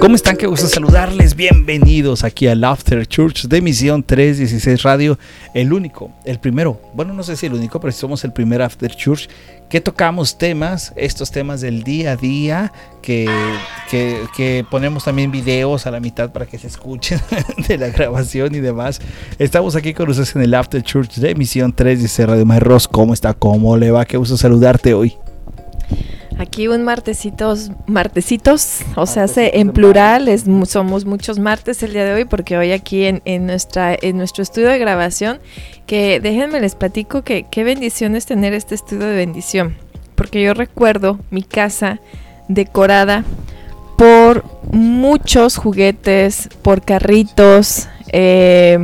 ¿Cómo están? Qué gusto saludarles. Bienvenidos aquí al After Church de Misión 316 Radio. El único, el primero, bueno, no sé si el único, pero somos el primer After Church que tocamos temas, estos temas del día a día, que, que, ponemos también videos a la mitad para que se escuchen de la grabación y demás. Estamos aquí con ustedes en el After Church de Misión 316 Radio. Ross, ¿cómo está? ¿Cómo le va? Qué gusto saludarte hoy. Aquí un martesitos, martesitos, o sea, hace en plural, es, somos muchos martes el día de hoy, porque hoy aquí en, en, nuestra, en nuestro estudio de grabación, que déjenme les platico que qué bendición es tener este estudio de bendición, porque yo recuerdo mi casa decorada por muchos juguetes, por carritos, eh,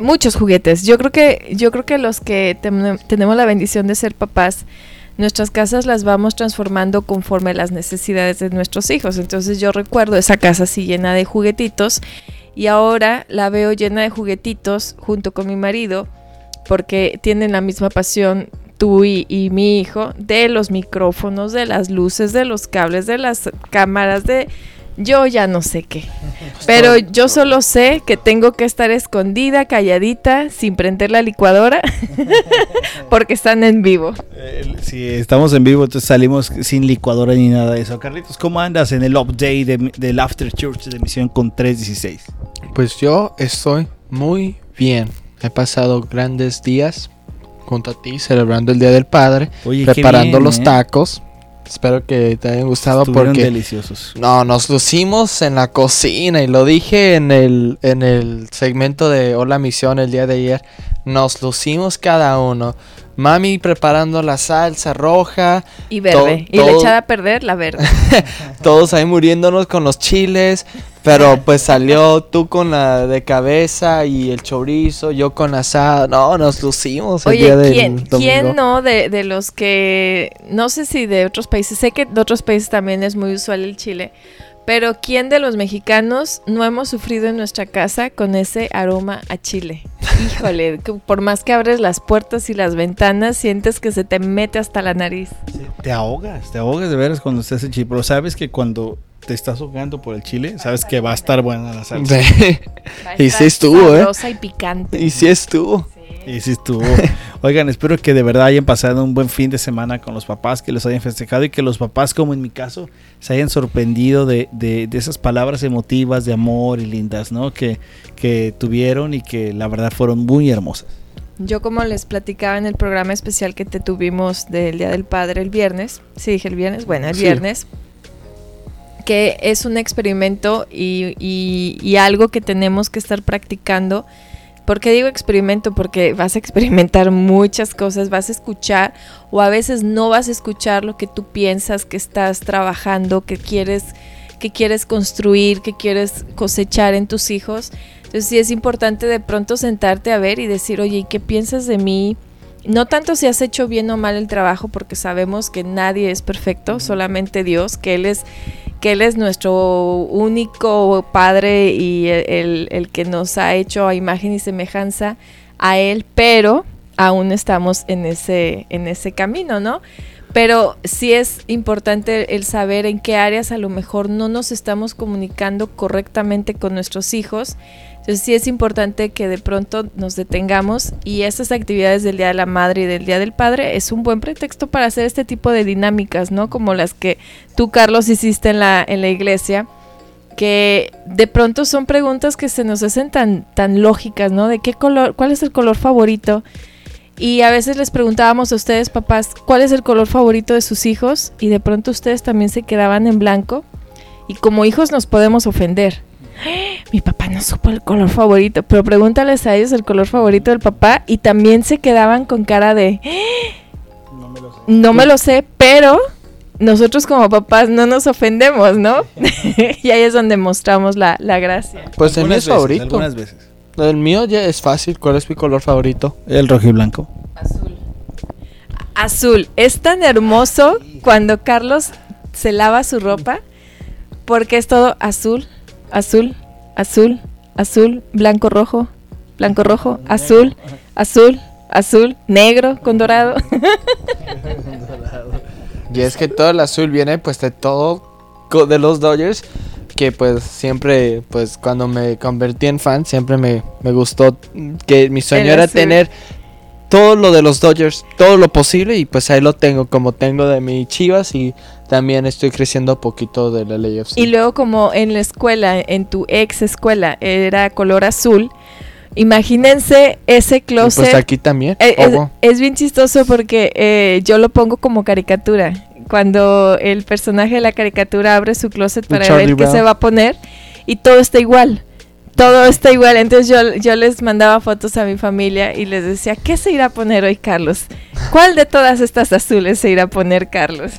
muchos juguetes. Yo creo que, yo creo que los que tenemos la bendición de ser papás, nuestras casas las vamos transformando conforme las necesidades de nuestros hijos. Entonces yo recuerdo esa casa así llena de juguetitos y ahora la veo llena de juguetitos junto con mi marido porque tienen la misma pasión tú y, y, mi hijo de los micrófonos, de las luces, de los cables, de las cámaras, de yo ya no sé qué. Pues Pero yo solo sé que tengo que estar escondida, calladita, sin prender la licuadora, porque están en vivo. Eh, sí, estamos en vivo, entonces salimos sin licuadora ni nada de eso. Carlitos, ¿cómo andas en el update del After Church de Misión con 316? Pues yo estoy muy bien. He pasado grandes días junto a ti celebrando el Día del Padre, preparando los ¿eh? tacos Espero que te hayan gustado porque deliciosos. No, nos lucimos en la cocina y lo dije en el en el segmento de Hola Misión el día de ayer. Nos lucimos cada uno. Mami preparando la salsa roja. Y verde. y le echada a perder la verde. Todos ahí muriéndonos con los chiles. Pero pues salió tú con la de cabeza y el chorizo, yo con asado. No, nos lucimos el día ¿quién, ¿quién no de, de los que, no sé si de otros países, sé que de otros países también es muy usual el chile, pero ¿quién de los mexicanos no hemos sufrido en nuestra casa con ese aroma a chile? Híjole, por más que abres las puertas y las ventanas, sientes que se te mete hasta la nariz. te ahogas, te ahogas de veras cuando se hace chile, pero sabes que cuando te estás ahogando por el chile, sabes que va a estar buena la salsa. y sí estuvo, ¿eh? y picante. Y sí estuvo. Y sí estuvo. Oigan, espero que de verdad hayan pasado un buen fin de semana con los papás, que los hayan festejado y que los papás, como en mi caso, se hayan sorprendido de, de, esas palabras emotivas de amor y lindas, ¿no? Que, que tuvieron y que la verdad fueron muy hermosas. Yo como les platicaba en el programa especial que te tuvimos del Día del Padre el viernes, sí dije el viernes, bueno, el viernes, que es un experimento y, y, algo que tenemos que estar practicando ¿Por qué digo experimento? Porque vas a experimentar muchas cosas, vas a escuchar o a veces no vas a escuchar lo que tú piensas que estás trabajando, que quieres, que quieres construir, que quieres cosechar en tus hijos. Entonces sí es importante de pronto sentarte a ver y decir, oye, ¿qué piensas de mí? No tanto si has hecho bien o mal el trabajo, porque sabemos que nadie es perfecto, solamente Dios, que Él es que Él es nuestro único Padre y el, que nos ha hecho a imagen y semejanza a Él, pero aún estamos en ese, en ese camino, ¿no? Pero sí es importante el saber en qué áreas a lo mejor no nos estamos comunicando correctamente con nuestros hijos entonces sí es importante que de pronto nos detengamos y estas actividades del Día de la Madre y del Día del Padre es un buen pretexto para hacer este tipo de dinámicas, ¿no? Como las que tú, Carlos, hiciste en la, en la iglesia, que de pronto son preguntas que se nos hacen tan, tan lógicas, ¿no? De qué color, cuál es el color favorito. Y a veces les preguntábamos a ustedes, papás, cuál es el color favorito de sus hijos y de pronto ustedes también se quedaban en blanco. Y como hijos nos podemos ofender mi papá no supo el color favorito, pero pregúntales a ellos el color favorito del papá y también se quedaban con cara de, no me lo sé, pero nosotros como papás no nos ofendemos, ¿no? y ahí es donde mostramos la, gracia. Pues el mío es favorito. Algunas veces. El mío ya es fácil. ¿Cuál es mi color favorito? El rojo y blanco. Azul. Azul. Es tan hermoso cuando Carlos se lava su ropa porque es todo azul, azul, azul, azul, blanco, rojo, blanco, rojo, azul, azul, azul, negro con dorado. y es que todo el azul viene pues de todo de los Dodgers que pues siempre, pues cuando me convertí en fan, siempre me, me gustó que mi sueño El era azul. tener todo lo de los Dodgers, todo lo posible y pues ahí lo tengo, como tengo de mi Chivas y también estoy creciendo poquito de la LAFC. Y luego como en la escuela, en tu ex escuela, era color azul, imagínense ese Y, closet. pues aquí también. Eh, es, bien chistoso porque eh, yo lo pongo como caricatura. Cuando el personaje de la caricatura abre su closet para ver qué se va a poner y todo está igual. Todo está igual. Entonces yo, yo les mandaba fotos a mi familia y les decía, ¿qué se irá a poner hoy Carlos? ¿Cuál de todas estas azules se irá a poner Carlos?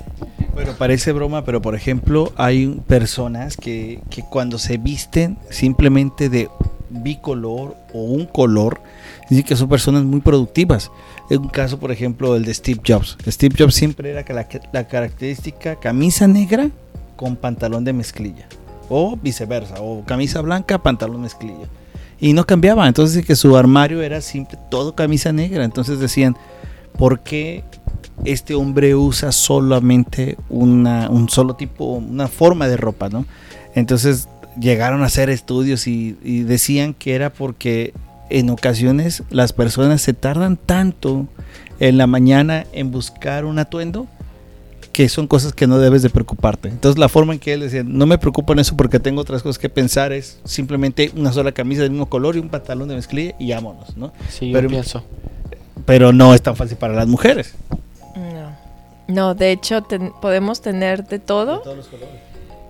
Bueno, parece broma, pero por ejemplo, hay personas que, que cuando se visten simplemente de bicolor o un color, dicen que son personas muy productivas. Es un caso, por ejemplo, el de Steve Jobs. Steve Jobs siempre era la característica camisa negra con pantalón de mezclilla. O viceversa, o camisa blanca, pantalón mezclilla. Y no cambiaba, entonces que su armario era siempre todo camisa negra. Entonces decían, ¿por qué este hombre usa solamente una, un solo tipo, una forma de ropa, ¿no? Entonces llegaron a hacer estudios y, y decían que era porque en ocasiones las personas se tardan tanto en la mañana en buscar un atuendo que son cosas que no debes de preocuparte. Entonces la forma en que él decía, no me preocupo en eso porque tengo otras cosas que pensar, es simplemente una sola camisa del mismo color y un pantalón de mezclilla y vámonos, ¿no? Sí, pero- yo pienso. Pero no es tan fácil para las mujeres. No. No, de hecho ten- podemos tener de todo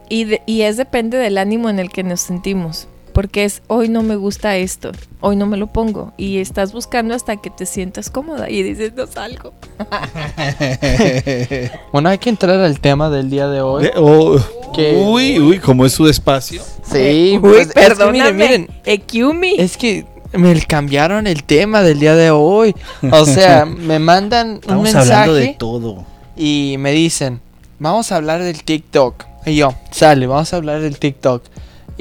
y, de- y es depende del ánimo en el que nos sentimos. Porque es hoy no me gusta esto, hoy no me lo pongo. Y estás buscando hasta que te sientas cómoda y dices no salgo. Bueno, hay que entrar al tema del día de hoy. De- oh, Que- Uy, uy, como es su espacio. Sí, Eh, pues, uy, es que perdóname. miren, miren, es que me cambiaron el tema del día de hoy. O sea, me mandan un Estamos hablando de mensaje todo. y me dicen, vamos a hablar del TikTok. Y yo, sale, vamos a hablar del TikTok.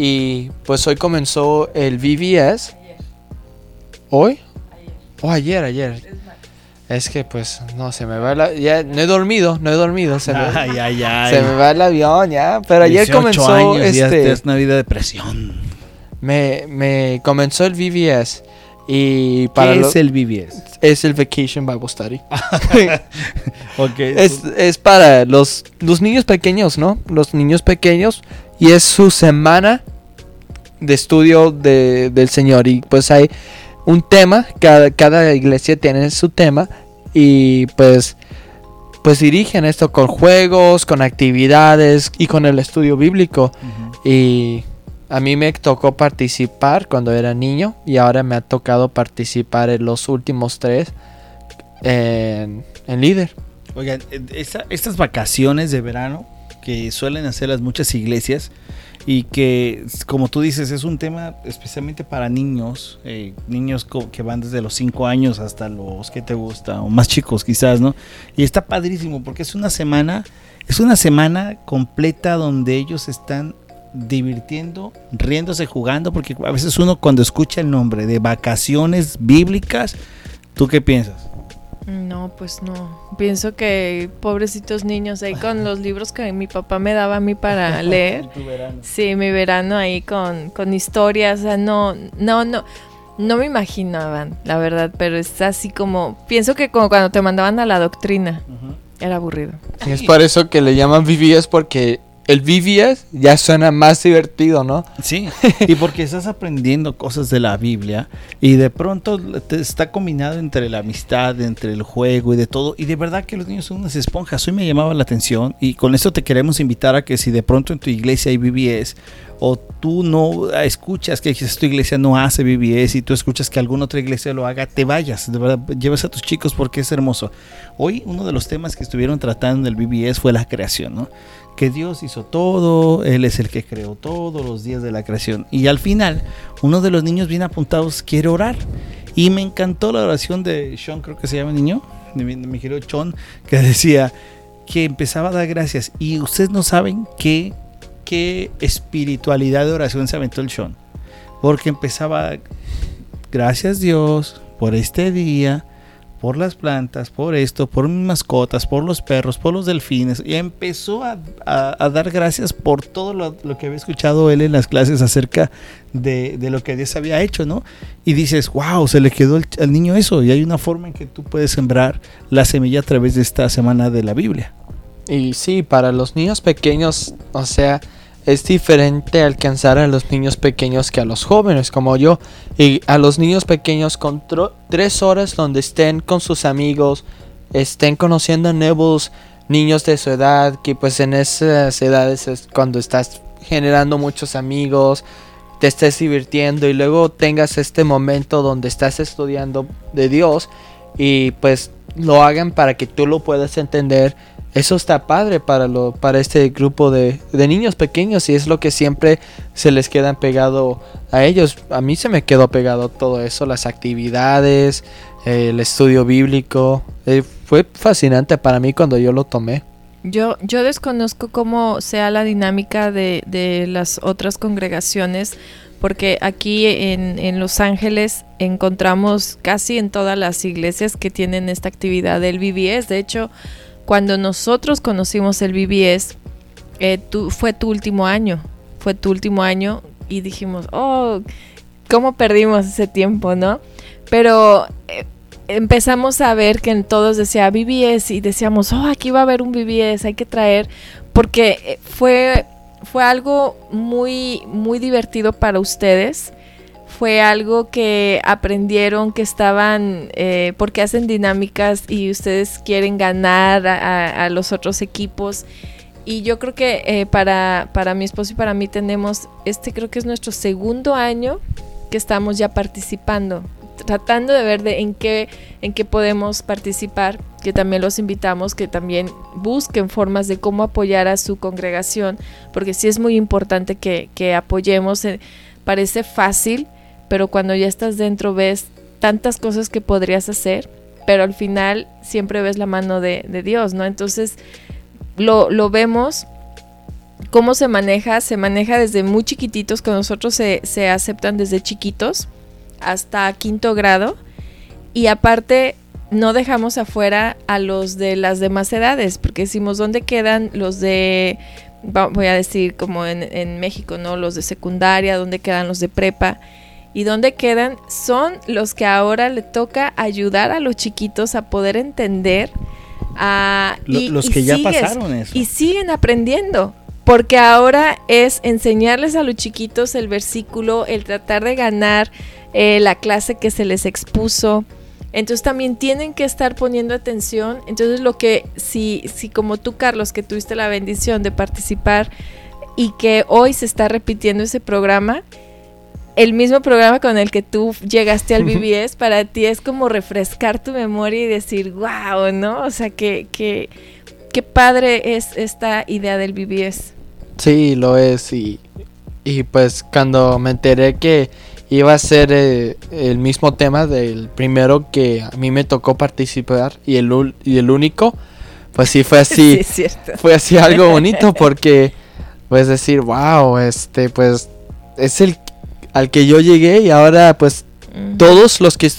Y pues hoy comenzó el VBS. ¿Hoy? O ayer, ayer. Es que pues no se me va la... Ya no he dormido, no he dormido. Se, me, Ay, ay, ay. se me va el avión ya. Pero ayer 18 comenzó años, ya este... es una vida de presión. Me, me comenzó el VBS. Y para ¿Qué lo- es el BBS? es el Vacation Bible Study. Ok. es, es para los, los niños pequeños, ¿no? Los niños pequeños. Y es su semana de estudio de- del Señor. Y pues hay un tema. Cada, cada iglesia tiene su tema. Y pues, pues dirigen esto con juegos, con actividades y con el estudio bíblico. Y a mí me tocó participar cuando era niño y ahora me ha tocado participar en los últimos tres en, en líder. Oigan, eh, esta- estas vacaciones de verano que suelen hacer las muchas iglesias y que, como tú dices, es un tema especialmente para niños, eh, niños que van desde los 5 años hasta los que te gusta, o más chicos quizás, ¿no? Y está padrísimo porque es una semana, es una semana completa donde ellos están divirtiendo, riéndose, jugando, porque a veces uno cuando escucha el nombre de vacaciones bíblicas, ¿tú qué piensas? No, pues no. Pienso que pobrecitos niños ahí con los libros que mi papá me daba a mí para leer. Sí, mi verano ahí con, con historias, o sea, no, no, no, no me imaginaban, la verdad, pero es así como, pienso que como cuando te mandaban a la doctrina, era aburrido. Es por eso que le llaman VBS porque el VBS ya suena más divertido, ¿no? Sí, y porque estás aprendiendo cosas de la Biblia y de pronto te está combinado entre la amistad, entre el juego y de todo. Y de verdad que los niños son unas esponjas. Hoy me llamaba la atención y con esto te queremos invitar a que si de pronto en tu iglesia hay BBS o tú no escuchas que tu iglesia no hace BBS y tú escuchas que alguna otra iglesia lo haga, te vayas, de verdad, llevas a tus chicos porque es hermoso. Hoy uno de los temas que estuvieron tratando en el BBS fue la creación, ¿no? Que Dios hizo todo, Él es el que creó todos los días de la creación. Y al final, uno de los niños bien apuntados quiere orar. Y me encantó la oración de Sean, creo que se llama el niño, de mi, de mi querido Sean, que decía que empezaba a dar gracias. Y ustedes no saben qué, qué espiritualidad de oración se aventó el Sean. Porque empezaba, gracias Dios por este día, por las plantas, por esto, por mis mascotas, por los perros, por los delfines. Y empezó a, dar gracias por todo lo, que había escuchado él en las clases acerca de, lo que Dios había hecho, ¿no? Y dices, wow, se le quedó al niño eso. Y hay una forma en que tú puedes sembrar la semilla a través de esta semana de la Biblia. Y sí, para los niños pequeños, o sea, es diferente alcanzar a los niños pequeños que a los jóvenes como yo. Y a los niños pequeños con tres horas donde estén con sus amigos, estén conociendo nuevos niños de su edad, que pues en esas edades es cuando estás generando muchos amigos, te estés divirtiendo y luego tengas este momento donde estás estudiando de Dios y pues lo hagan para que tú lo puedas entender eso está padre para, lo, para este grupo de, niños pequeños y es lo que siempre se les queda pegado a ellos. A mí se me quedó pegado todo eso, las actividades, el estudio bíblico. Eh, fue fascinante para mí cuando yo lo tomé. Yo, yo desconozco cómo sea la dinámica de, de las otras congregaciones, porque aquí en, en, Los Ángeles encontramos casi en todas las iglesias que tienen esta actividad del BBS. De hecho, cuando nosotros conocimos el BBS, eh, fue tu último año, fue tu último año y dijimos, oh, ¿cómo perdimos ese tiempo, no? Pero eh, empezamos a ver que en todos decía BBS y decíamos, oh, aquí va a haber un BBS, hay que traer, porque eh, fue, fue algo muy, muy divertido para ustedes fue algo que aprendieron que estaban, eh, porque hacen dinámicas y ustedes quieren ganar a, los otros equipos. Y yo creo que eh, para, para mi esposo y para mí tenemos, este creo que es nuestro segundo año que estamos ya participando, tratando de ver de en qué, en qué podemos participar, que también los invitamos, que también busquen formas de cómo apoyar a su congregación, porque sí es muy importante que, que apoyemos. Eh, parece fácil, pero cuando ya estás dentro ves tantas cosas que podrías hacer, pero al final siempre ves la mano de, Dios, ¿no? Entonces lo, vemos, cómo se maneja, se maneja desde muy chiquititos, que nosotros se, aceptan desde chiquitos hasta quinto grado, y aparte no dejamos afuera a los de las demás edades, porque decimos, ¿dónde quedan los de, voy a decir como en México, ¿no? Los de secundaria, ¿dónde quedan los de prepa? ¿Y dónde quedan? Son los que ahora le toca ayudar a los chiquitos a poder entender. A, los que ya pasaron eso. Y siguen aprendiendo. Porque ahora es enseñarles a los chiquitos el versículo, el tratar de ganar eh, la clase que se les expuso. Entonces también tienen que estar poniendo atención. Entonces lo que, si, si como tú, Carlos, que tuviste la bendición de participar y que hoy se está repitiendo ese programa, el mismo programa con el que tú llegaste al BBS, para ti es como refrescar tu memoria y decir, wow, ¿no? O sea, que, que, qué padre es esta idea del BBS. Sí, lo es. Y, y pues cuando me enteré que iba a ser eh, el mismo tema del primero que a mí me tocó participar y el, y el único, pues sí fue así. fue así algo bonito porque, pues decir, wow, este, pues es el al que yo llegué y ahora pues todos los que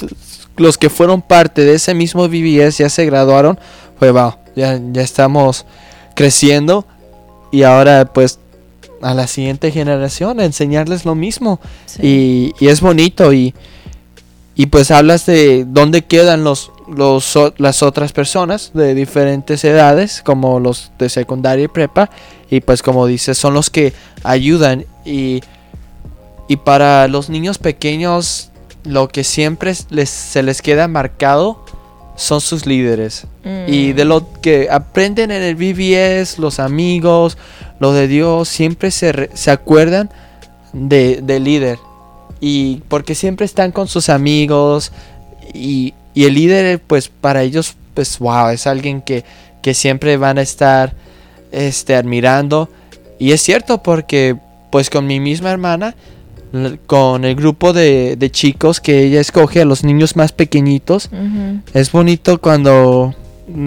los que fueron parte de ese mismo BBS ya se graduaron, pues wow, ya, ya estamos creciendo y ahora pues a la siguiente generación enseñarles lo mismo. Y, y, es bonito y, y pues hablas de dónde quedan los, los las otras personas de diferentes edades como los de secundaria y prepa y pues como dices son los que ayudan y y para los niños pequeños, lo que siempre les, se les queda marcado son sus líderes. Y de lo que aprenden en el BBS, los amigos, lo de Dios, siempre se, se acuerdan de, del líder. Y porque siempre están con sus amigos. Y, y, el líder, pues para ellos, pues wow, es alguien que, que siempre van a estar este, admirando. Y es cierto porque, pues con mi misma hermana, con el grupo de, chicos que ella escoge a los niños más pequeñitos. Es bonito cuando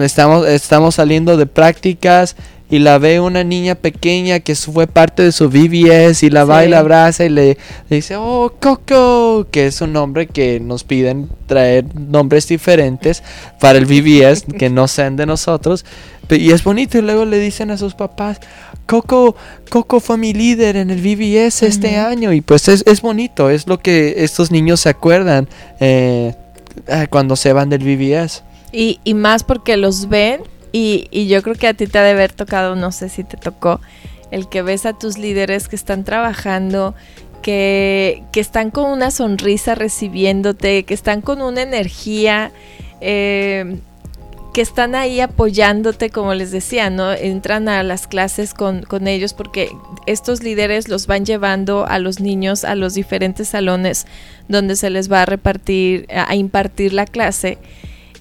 estamos, estamos saliendo de prácticas y la ve una niña pequeña que fue parte de su VBS y la va y la abraza y le, dice, oh, Coco, que es un nombre que nos piden traer nombres diferentes para el VBS que no sean de nosotros. Y es bonito y luego le dicen a sus papás, Coco, Coco fue mi líder en el VBS este año y pues es, es, bonito, es lo que estos niños se acuerdan eh, eh, cuando se van del VBS. Y, y más porque los ven y, yo creo que a ti te ha de haber tocado, no sé si te tocó, el que ves a tus líderes que están trabajando, que, están con una sonrisa recibiéndote, que están con una energía, eh, que están ahí apoyándote, como les decía, ¿no? Entran a las clases con, con, ellos porque estos líderes los van llevando a los niños a los diferentes salones donde se les va a repartir, a impartir la clase.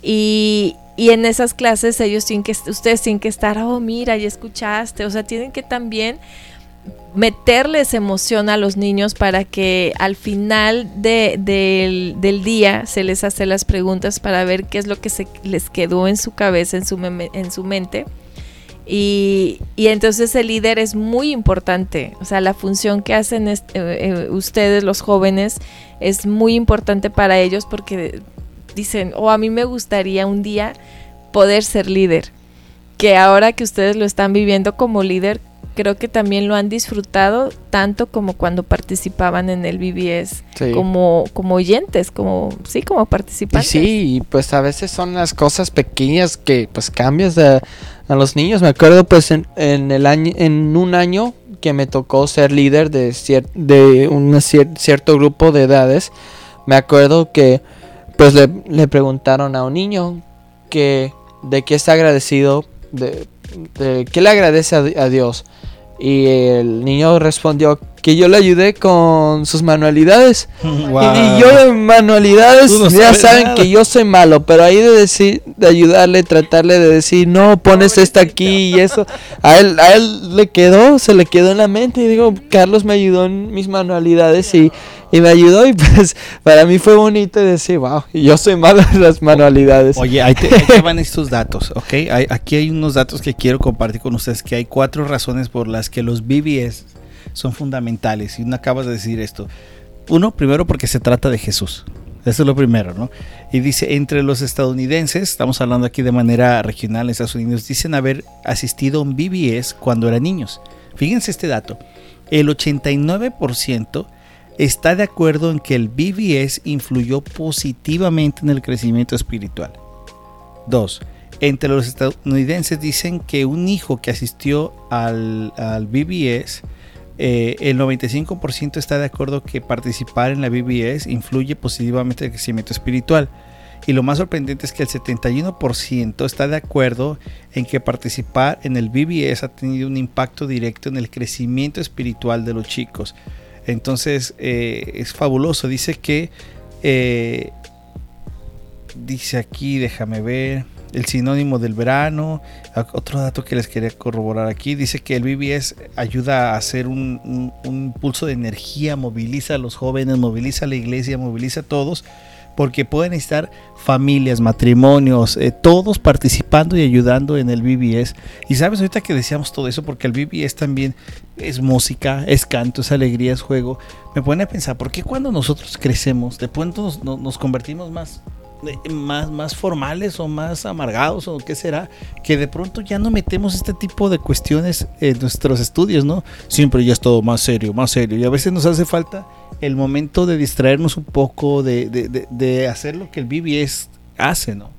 Y, y en esas clases ellos tienen que, ustedes tienen que estar, oh, mira, ya escuchaste, o sea, tienen que también meterles emoción a los niños para que al final del, día se les hace las preguntas para ver qué es lo que se les quedó en su cabeza, en su, en su mente. Y, entonces el líder es muy importante, o sea, la función que hacen eh, eh, ustedes los jóvenes es muy importante para ellos porque dicen, o oh, a mí me gustaría un día poder ser líder. Que ahora que ustedes lo están viviendo como líder, creo que también lo han disfrutado tanto como cuando participaban en el BBS, como, como oyentes, como, sí, como participantes. sí, pues a veces son las cosas pequeñas que pues cambias a, a los niños. Me acuerdo pues en, en, el año, en un año que me tocó ser líder de, de un cierto grupo de edades, me acuerdo que pues le, preguntaron a un niño que de qué está agradecido, de, de qué le agradece a, Dios. Y el niño respondió que yo le ayudé con sus manualidades. Y, yo de manualidades ya saben que yo soy malo, pero ahí de decir, de ayudarle, tratarle de decir, no, pones esta aquí y eso, a él, a él le quedó, se le quedó en la mente y digo, Carlos me ayudó en mis manualidades y, y me ayudó y pues para mí fue bonito decir, wow, yo soy malo en las manualidades. Oye, ahí te, van estos datos, ¿ok? aquí hay unos datos que quiero compartir con ustedes, que hay cuatro razones por las que los BBS son fundamentales. Y no acabas de decir esto. Uno, primero porque se trata de Jesús. Eso es lo primero, ¿no? Y dice, entre los estadounidenses, estamos hablando aquí de manera regional en Estados Unidos, dicen haber asistido a un BBS cuando eran niños. Fíjense este dato. El 89% está de acuerdo en que el BBS influyó positivamente en el crecimiento espiritual. 2. Entre los estadounidenses dicen que un hijo que asistió al, BBS, eh, el 95% está de acuerdo que participar en la BBS influye positivamente en el crecimiento espiritual. Y lo más sorprendente es que el 71% está de acuerdo en que participar en el BBS ha tenido un impacto directo en el crecimiento espiritual de los chicos. Entonces eh, es fabuloso. Dice que, eh, dice aquí, déjame ver, el sinónimo del verano. Otro dato que les quería corroborar aquí, dice que el BBS ayuda a hacer un, impulso de energía, moviliza a los jóvenes, moviliza a la iglesia, moviliza a todos porque pueden estar familias, matrimonios, eh, todos participando y ayudando en el BBS. Y sabes, ahorita que decíamos todo eso, porque el BBS también es música, es canto, es alegría, es juego, me pone a pensar, ¿por qué cuando nosotros crecemos, de pronto nos, convertimos más más, más formales o más amargados o qué será, que de pronto ya no metemos este tipo de cuestiones en nuestros estudios, ¿no? Siempre ya es todo más serio, más serio. Y a veces nos hace falta el momento de distraernos un poco, de, de, hacer lo que el BBS hace, ¿no?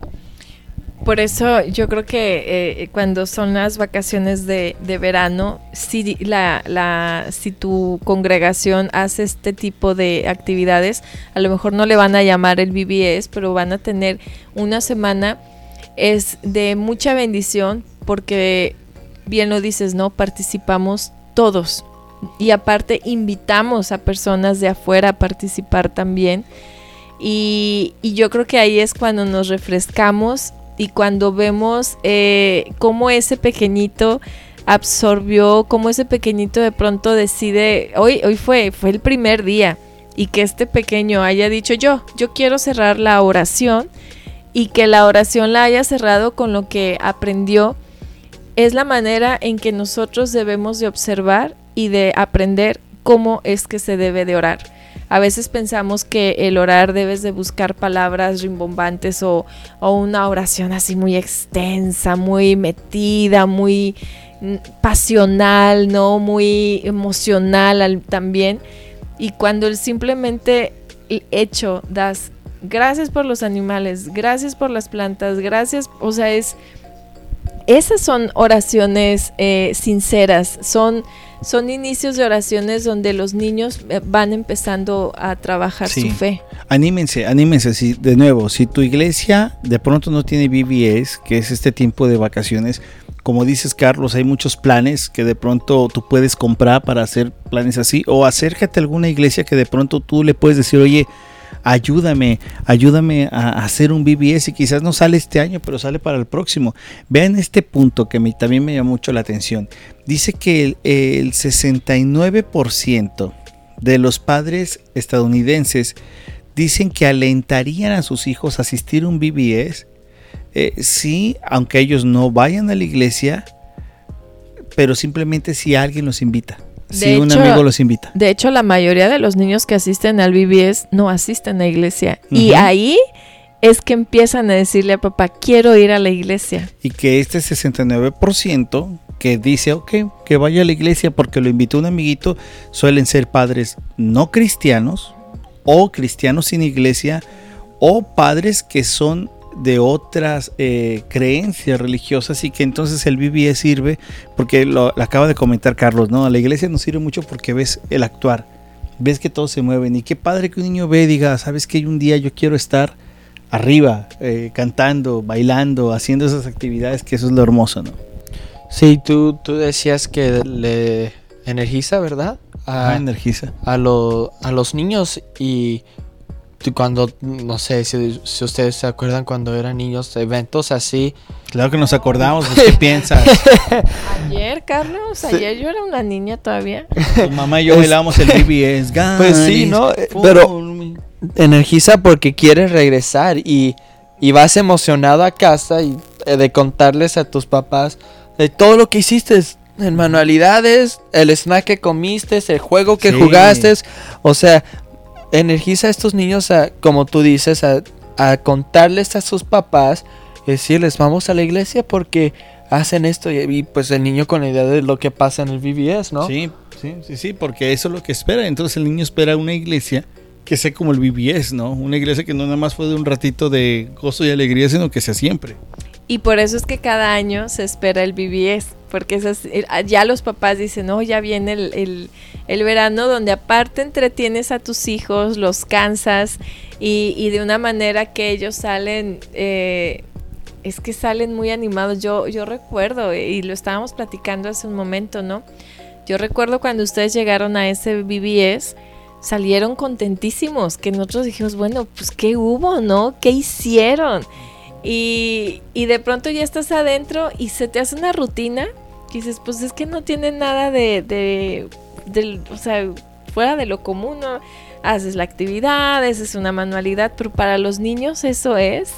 Por eso yo creo que eh, cuando son las vacaciones de, verano, si, la, la, si tu congregación hace este tipo de actividades, a lo mejor no le van a llamar el BBS, pero van a tener una semana, es de mucha bendición porque, bien lo dices, ¿no? Participamos todos, y aparte invitamos a personas de afuera a participar también. Y, yo creo que ahí es cuando nos refrescamos y cuando vemos eh, cómo ese pequeñito absorbió, cómo ese pequeñito de pronto decide, hoy, hoy fue, fue el primer día, y que este pequeño haya dicho yo, yo quiero cerrar la oración y que la oración la haya cerrado con lo que aprendió es la manera en que nosotros debemos de observar y de aprender cómo es que se debe de orar. A veces pensamos que el orar debes de buscar palabras rimbombantes o, o una oración así muy extensa, muy metida, muy mm, pasional, ¿no? Muy emocional también. Y cuando el simplemente hecho das gracias por los animales, gracias por las plantas, gracias, o sea, es esas son oraciones eh, sinceras, son, son inicios de oraciones donde los niños eh, van empezando a trabajar su fe. Anímense, anímense, si, de nuevo, si tu iglesia de pronto no tiene BBS, que es este tiempo de vacaciones, como dices Carlos, hay muchos planes que de pronto tú puedes comprar para hacer planes así, o acércate a alguna iglesia que de pronto tú le puedes decir, oye, ayúdame, ayúdame a hacer un BBS y quizás no sale este año, pero sale para el próximo. Vean este punto que también me llama mucho la atención. Dice que el, 69% de los padres estadounidenses dicen que alentarían a sus hijos a asistir a un BBS. Eh, sí, aunque ellos no vayan a la iglesia, pero simplemente si alguien los invita si un amigo los invita. De hecho, la mayoría de los niños que asisten al BBS no asisten a iglesia. Y ahí es que empiezan a decirle a papá, quiero ir a la iglesia. Y que este 69% que dice, ok, que vaya a la iglesia porque lo invitó un amiguito, suelen ser padres no cristianos o cristianos sin iglesia o padres que son de otras eh, creencias religiosas y que entonces el BBS sirve, porque lo, acaba de comentar Carlos, ¿no? A la iglesia nos sirve mucho porque ves el actuar, ves que todos se mueven y qué padre que un niño ve y diga, sabes que un día yo quiero estar arriba, eh, cantando, bailando, haciendo esas actividades, que eso es lo hermoso, ¿no? Sí, tú, tú decías que le energiza, ¿verdad? A, energiza. A, a los niños y cuando, no sé si, ustedes se acuerdan cuando eran niños, eventos así. Claro que nos acordamos, ¿qué piensas? Ayer, Carlos, ayer yo era una niña todavía. Tu mamá y yo bailábamos el BBS. Pues sí, ¿no? Pero energiza porque quieres regresar y, y vas emocionado a casa y eh, de contarles a tus papás de todo lo que hiciste en manualidades, el snack que comiste, el juego que jugaste. O sea, energiza a estos niños, a, como tú dices, a, contarles a sus papás, decirles, vamos a la iglesia porque hacen esto y, pues el niño con la idea de lo que pasa en el VBS, ¿no? Sí, sí, sí, sí, porque eso es lo que espera. Entonces el niño espera una iglesia que sea como el VBS, ¿no? Una iglesia que no nada más fue de un ratito de gozo y alegría, sino que sea siempre. Y por eso es que cada año se espera el BBS, porque ya los papás dicen, no, ya viene el, verano donde aparte entretienes a tus hijos, los cansas y, de una manera que ellos salen, eh, es que salen muy animados. Yo, yo recuerdo, y lo estábamos platicando hace un momento, ¿no? Yo recuerdo cuando ustedes llegaron a ese BBS, salieron contentísimos, que nosotros dijimos, bueno, pues qué hubo, ¿no? ¿Qué hicieron? Y, de pronto ya estás adentro y se te hace una rutina y dices, pues es que no tiene nada de, de, o sea, fuera de lo común. Haces la actividad, haces una manualidad, pero para los niños eso es,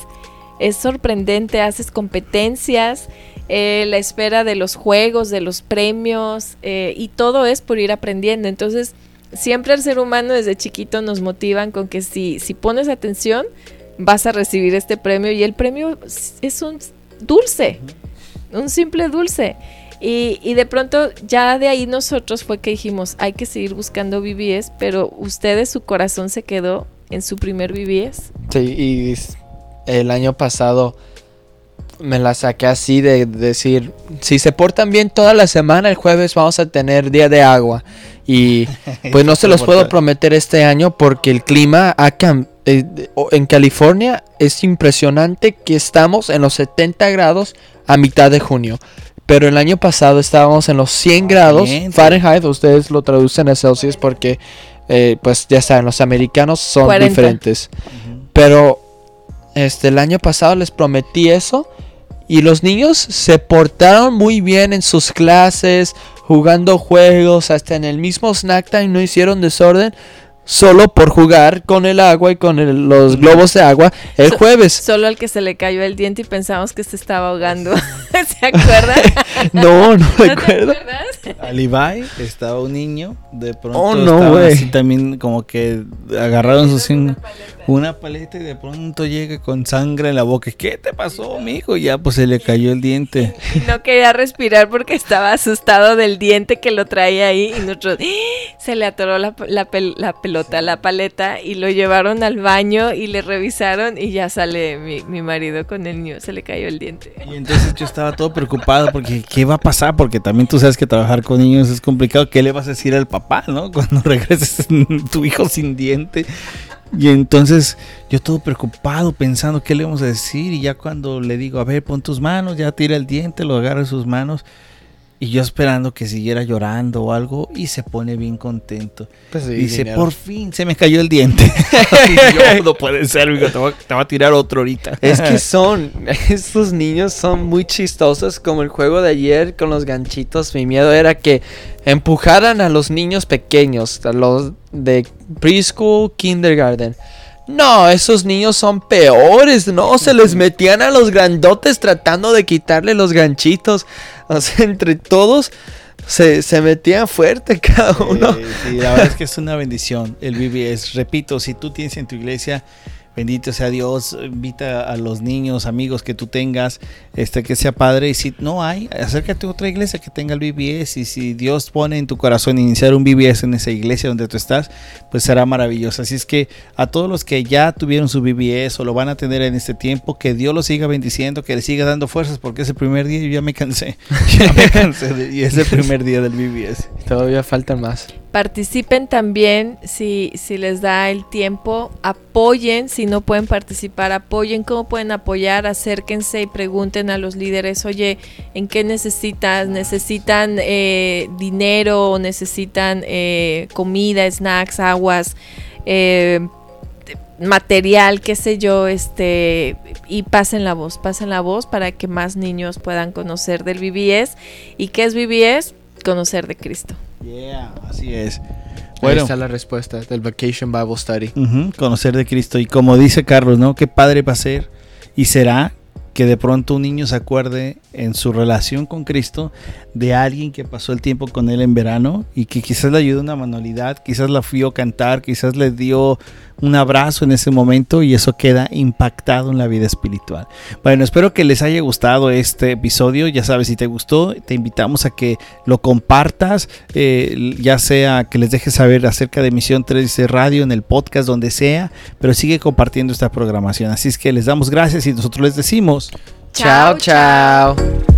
es sorprendente, haces competencias, eh, la espera de los juegos, de los premios, eh, y todo es por ir aprendiendo. Entonces, siempre el ser humano desde chiquito nos motivan con que si, si pones atención, vas a recibir este premio y el premio es un dulce, un simple dulce. Y, de pronto ya de ahí nosotros fue que dijimos, hay que seguir buscando BBS, pero ustedes su corazón se quedó en su primer BBS. Sí, y el año pasado me la saqué así de decir, si se portan bien toda la semana, el jueves vamos a tener día de agua. Y pues no se los puedo prometer este año porque el clima ha cambiado eh, en California es impresionante que estamos en los 70 grados a mitad de junio. Pero el año pasado estábamos en los 100 grados Fahrenheit. Ustedes lo traducen a Celsius porque, eh, pues ya saben, los americanos son diferentes. Pero este, el año pasado les prometí eso. Y los niños se portaron muy bien en sus clases, jugando juegos, hasta en el mismo snack time no hicieron desorden solo por jugar con el agua y con el- los globos de agua el So- jueves. Solo al que se le cayó el diente y pensamos que se estaba ahogando. ¿Se acuerdan? No, no ¿No recuerdo. acuerdas? Al Ibai estaba un niño, de pronto Oh, no, así también como que agarraron sus una paleta y de pronto llega con sangre en la boca. ¿Qué te pasó, mijo? Ya pues se le cayó el diente. No quería respirar porque estaba asustado del diente que lo traía ahí y nosotros ¡Ah! se le atoró la, la pel- la pelota, la paleta y lo llevaron al baño y le revisaron y ya sale mi, mi marido con el niño, se le cayó el diente. Y entonces yo estaba todo preocupado porque ¿qué va a pasar? Porque también tú sabes que trabajar con niños es complicado. ¿Qué le vas a decir al papá, no? Cuando regreses tu hijo sin diente. Y entonces yo todo preocupado pensando qué le vamos a decir y ya cuando le digo, a ver, pon tus manos, ya tira el diente, lo agarra en sus manos y yo esperando que siguiera llorando o algo y se pone bien contento. Pues sí, Dice, dinero. por fin se me cayó el diente. y yo, no puede ser, amigo, te voy, a- te voy a tirar otro ahorita. Es que son, estos niños son muy chistosos como el juego de ayer con los ganchitos. Mi miedo era que empujaran a los niños pequeños, a los de preschool, kindergarten. No, esos niños son peores, no, se les metían a los grandotes tratando de quitarle los ganchitos. O sea, entre todos se, se metían fuerte cada uno. Sí, la verdad es que es una bendición el BBS. Repito, si tú tienes en tu iglesia, bendito sea Dios, invita a los niños, amigos que tú tengas, este que sea padre. Y si no hay, acércate a otra iglesia que tenga el BBS. Y si Dios pone en tu corazón iniciar un BBS en esa iglesia donde tú estás, pues será maravilloso. Así es que a todos los que ya tuvieron su BBS o lo van a tener en este tiempo, que Dios los siga bendiciendo, que les siga dando fuerzas, porque ese primer día yo ya me cansé. Ya me cansé y es el primer día del BBS. Todavía faltan más. Participen también si, si les da el tiempo, apoyen, si no pueden participar, apoyen, cómo pueden apoyar, acérquense y pregunten a los líderes, oye, ¿en qué necesitas? ¿Necesitan eh, dinero? ¿Necesitan eh, comida, snacks, aguas? eh, material, qué sé yo, este, y pasen la voz, pasen la voz para que más niños puedan conocer del BBS. ¿Y qué es BBS? Conocer de Cristo. Yeah, así es. Ahí Bueno, está la respuesta del Vacation Bible Study. conocer de Cristo. Y como dice Carlos, ¿no? Qué padre va a ser y será que de pronto un niño se acuerde en su relación con Cristo de alguien que pasó el tiempo con él en verano y que quizás le ayudó una manualidad, quizás la vio cantar, quizás le dio un abrazo en ese momento y eso queda impactado en la vida espiritual. Bueno, espero que les haya gustado este episodio. Ya sabes, si te gustó, te invitamos a que lo compartas, eh, ya sea que les dejes saber acerca de Misión 13 Radio en el podcast, donde sea, pero sigue compartiendo esta programación. Así es que les damos gracias y nosotros les decimos. Chao, Chao, chao. chao.